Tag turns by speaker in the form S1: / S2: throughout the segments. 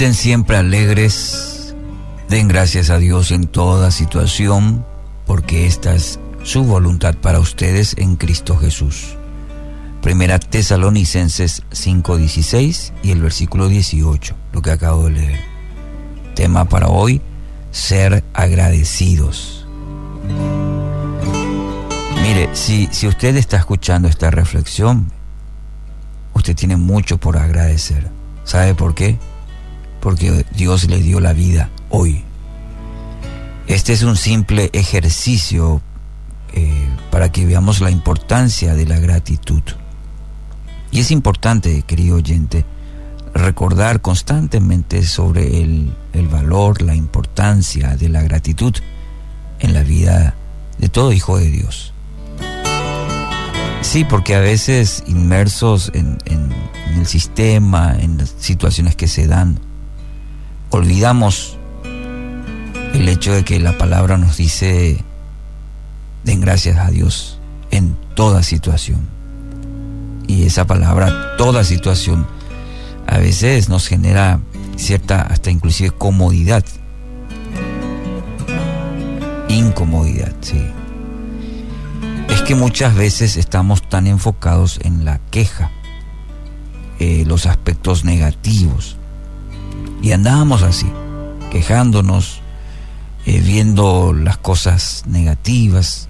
S1: Estén siempre alegres, den gracias a Dios en toda situación, porque esta es su voluntad para ustedes en Cristo Jesús. Primera Tesalonicenses 5:16 y el versículo 18, lo que acabo de leer. Tema para hoy, ser agradecidos. Mire, si, si usted está escuchando esta reflexión, usted tiene mucho por agradecer. ¿Sabe por qué? Porque Dios le dio la vida hoy. Este es un simple ejercicio eh, para que veamos la importancia de la gratitud. Y es importante, querido oyente, recordar constantemente sobre el, el valor, la importancia de la gratitud en la vida de todo hijo de Dios. Sí, porque a veces inmersos en, en, el sistema, en las situaciones que se dan, olvidamos el hecho de que la palabra nos dice, den gracias a Dios en toda situación. Y esa palabra, toda situación, a veces nos genera cierta, hasta inclusive comodidad. Incomodidad, sí es que muchas veces estamos tan enfocados en la queja, eh, los aspectos negativos, y andamos así, quejándonos, eh, viendo las cosas negativas.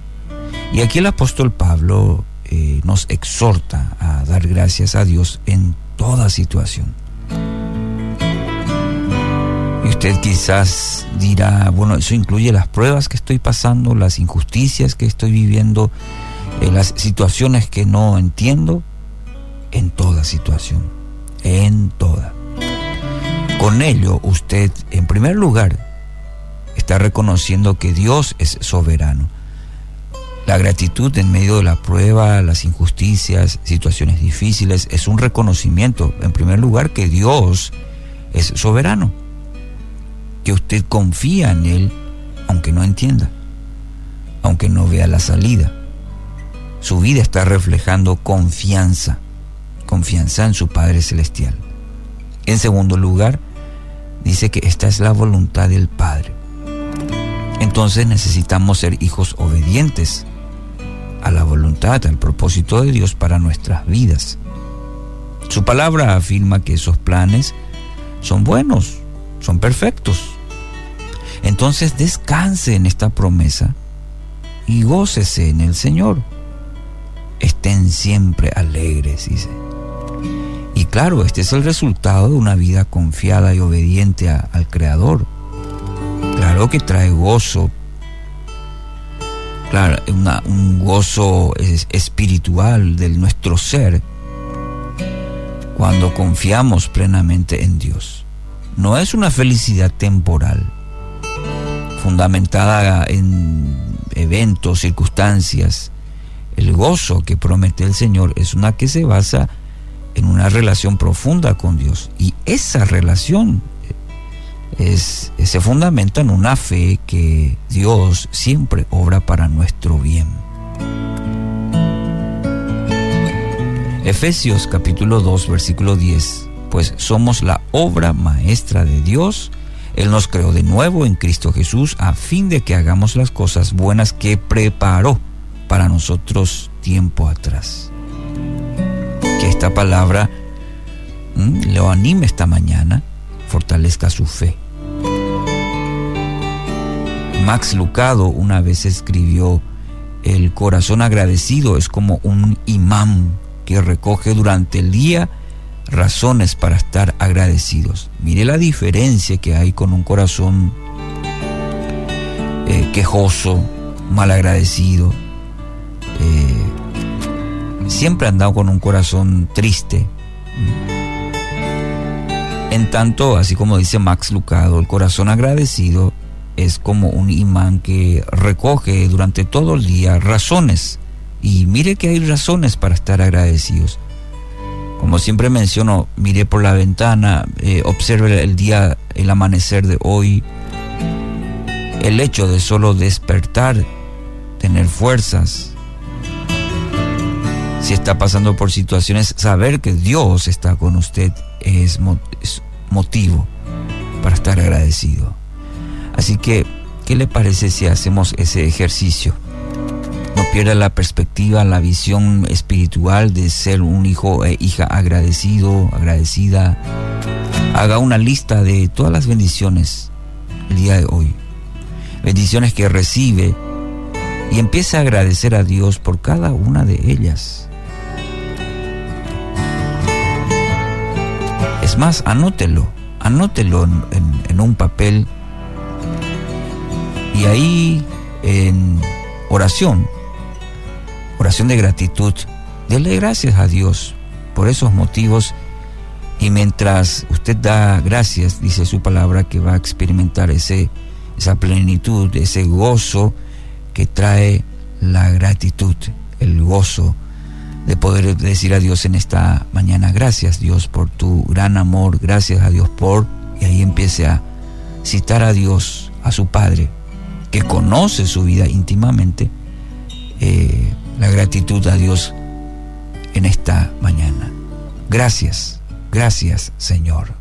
S1: Y aquí el apóstol Pablo eh, nos exhorta a dar gracias a Dios en toda situación. Y usted quizás dirá, bueno, eso incluye las pruebas que estoy pasando, las injusticias que estoy viviendo, eh, las situaciones que no entiendo, en toda situación, en toda. Con ello usted, en primer lugar, está reconociendo que Dios es soberano. La gratitud en medio de la prueba, las injusticias, situaciones difíciles, es un reconocimiento, en primer lugar, que Dios es soberano que usted confía en Él aunque no entienda, aunque no vea la salida. Su vida está reflejando confianza, confianza en su Padre Celestial. En segundo lugar, dice que esta es la voluntad del Padre. Entonces necesitamos ser hijos obedientes a la voluntad, al propósito de Dios para nuestras vidas. Su palabra afirma que esos planes son buenos, son perfectos. Entonces descanse en esta promesa y gócese en el Señor. Estén siempre alegres, dice. Claro, este es el resultado de una vida confiada y obediente al Creador. Claro que trae gozo, claro, un gozo espiritual de nuestro ser cuando confiamos plenamente en Dios no es una felicidad temporal, fundamentada en eventos, circunstancias. El gozo que promete el Señor es una que se basa en una relación profunda con Dios. Y esa relación es, se fundamenta en una fe que Dios siempre obra para nuestro bien. Efesios capítulo 2 versículo 10 pues somos la obra maestra de Dios. Él nos creó de nuevo en Cristo Jesús a fin de que hagamos las cosas buenas que preparó para nosotros tiempo atrás. Esta palabra lo anime esta mañana, fortalezca su fe. Max Lucado una vez escribió, el corazón agradecido es como un imán que recoge durante el día razones para estar agradecidos. Mire la diferencia que hay con un corazón eh, quejoso, malagradecido. Eh, siempre andado con un corazón triste. En tanto, así como dice Max Lucado, el corazón agradecido es como un imán que recoge durante todo el día razones. Y mire que hay razones para estar agradecidos. Como siempre menciono, mire por la ventana, eh, observe el día, el amanecer de hoy. El hecho de solo despertar, tener fuerzas. Si está pasando por situaciones, saber que Dios está con usted es, motivo para estar agradecido. Así que, ¿qué le parece si hacemos ese ejercicio? No pierda la perspectiva, la visión espiritual de ser un hijo e hija agradecido, agradecida. Haga una lista de todas las bendiciones el día de hoy. Bendiciones que recibe y empiece a agradecer a Dios por cada una de ellas. Más, anótelo, anótelo en, un papel. Y ahí en oración, oración de gratitud, dele gracias a Dios por esos motivos. Y mientras usted da gracias, dice su palabra, que va a experimentar ese, esa plenitud, ese gozo que trae la gratitud, el gozo de poder decir a Dios en esta mañana, gracias Dios por tu gran amor, gracias a Dios por, y ahí empiece a citar a Dios, a su Padre, que conoce su vida íntimamente, eh, la gratitud a Dios en esta mañana. Gracias, gracias Señor.